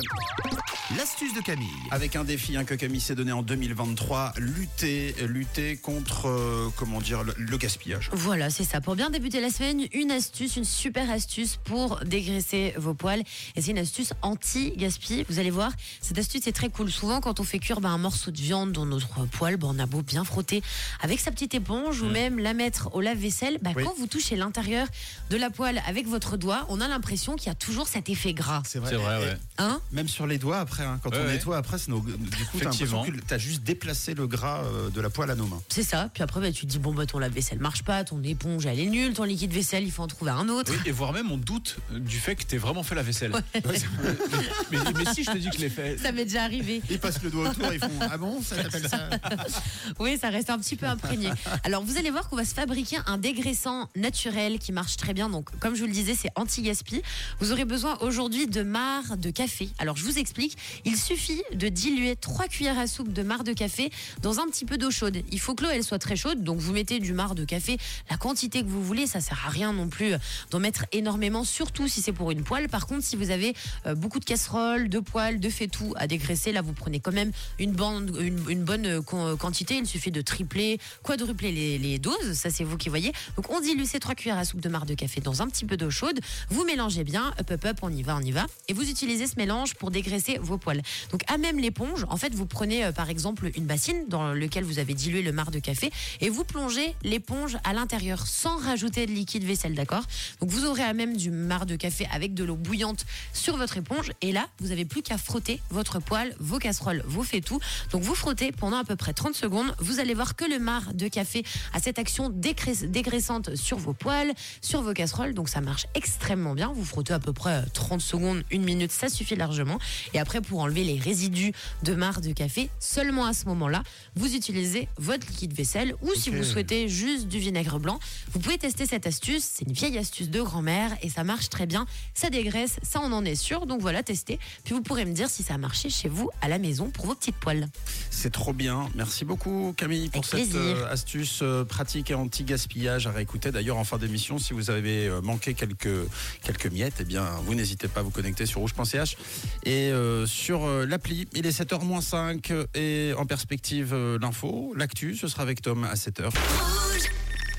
him. L'astuce de Camille. Avec un défi hein, que Camille s'est donné en 2023, lutter, lutter contre, euh, comment dire, le, le gaspillage. Voilà, c'est ça. Pour bien débuter la semaine, une astuce, une super astuce pour dégraisser vos poils. Et c'est une astuce anti-gaspi. Vous allez voir, cette astuce est très cool. Souvent, quand on fait cuire ben, un morceau de viande dans notre poil, ben, on a beau bien frotter avec sa petite éponge ou même la mettre au lave-vaisselle. Ben, Oui. Quand vous touchez l'intérieur de la poêle avec votre doigt, on a l'impression qu'il y a toujours cet effet gras. C'est C'est vrai, ouais. Hein? Même sur les doigts après, hein, quand Ouais, on ouais. nettoie après, c'est nos- du coup, t'as l'impression Effectivement. que t'as juste déplacé le gras euh, de la poêle à nos mains. C'est ça. Puis après, ben, tu te dis, bon, bah, ton lave-vaisselle marche pas, ton éponge, elle est nulle, ton liquide vaisselle, il faut en trouver un autre. Oui, et voire même on doute du fait que t'aies vraiment fait la vaisselle. mais, mais si je te dis que je l'ai fait. Ça m'est déjà arrivé. Ils passent le doigt autour, ils font Ah bon, ça s'appelle ça? Oui, ça reste un petit peu imprégné. Alors, vous allez voir qu'on va se fabriquer un dégraissant naturel qui marche très bien. Donc, comme je vous le disais, c'est anti-gaspi. Vous aurez besoin aujourd'hui de marc de café. Alors, je vous explique. Il suffit de diluer 3 cuillères à soupe de marc de café dans un petit peu d'eau chaude. Il faut que l'eau, elle soit très chaude. Donc, vous mettez du marc de café, la quantité que vous voulez. Ça sert à rien non plus d'en mettre énormément, surtout si c'est pour une poêle. Par contre, si vous avez euh, beaucoup de casseroles, de poêles, de faitout à dégraisser, là, vous prenez quand même une, bonne euh, quan- quantité. Il suffit de tripler, quadrupler les, doses. Ça, c'est vous qui voyez. Donc, on dilue ces 3 cuillères à soupe de marc de café dans un petit peu d'eau chaude. Vous mélangez bien. Hop, hop, hop, on y va, on y va. Et vous utilisez ce mélange pour dégraisser vos poêles. Donc, à même l'éponge, en fait, vous prenez euh, par exemple une bassine dans laquelle vous avez dilué le marc de café et vous plongez l'éponge à l'intérieur sans rajouter de liquide vaisselle, d'accord? Donc, vous aurez à même du marc de café avec de l'eau bouillante sur votre éponge et là, vous avez plus qu'à frotter votre poêle, vos casseroles, vos tout. Donc, vous frottez pendant à peu près 30 secondes. Vous allez voir que le marc de café a cette action dégraissante sur vos poêles, sur vos casseroles. Donc, ça marche extrêmement bien. Vous frottez à peu près euh, 30 secondes, une minute, ça suffit largement. Et après, pour enlever les résidus de marc de café, seulement à ce moment-là, vous utilisez votre liquide vaisselle ou si vous souhaitez juste du vinaigre blanc, vous pouvez tester cette astuce. C'est une vieille astuce de grand-mère et ça marche très bien. Ça dégraisse, ça on en est sûr. Donc voilà, testez. Puis vous pourrez me dire si ça a marché chez vous à la maison pour vos petites poêles. C'est trop bien. Merci beaucoup Camille pour Avec cette plaisir. euh, astuce euh, pratique et anti-gaspillage à réécouter. D'ailleurs en fin d'émission, si vous avez euh, manqué quelques, quelques miettes, eh bien vous n'hésitez pas à vous connecter sur rouge.ch et euh, sur euh, l'appli. Il est 7h-5 et en perspective euh, l'info, l'actu, ce sera avec Tom à 7h. Rouge.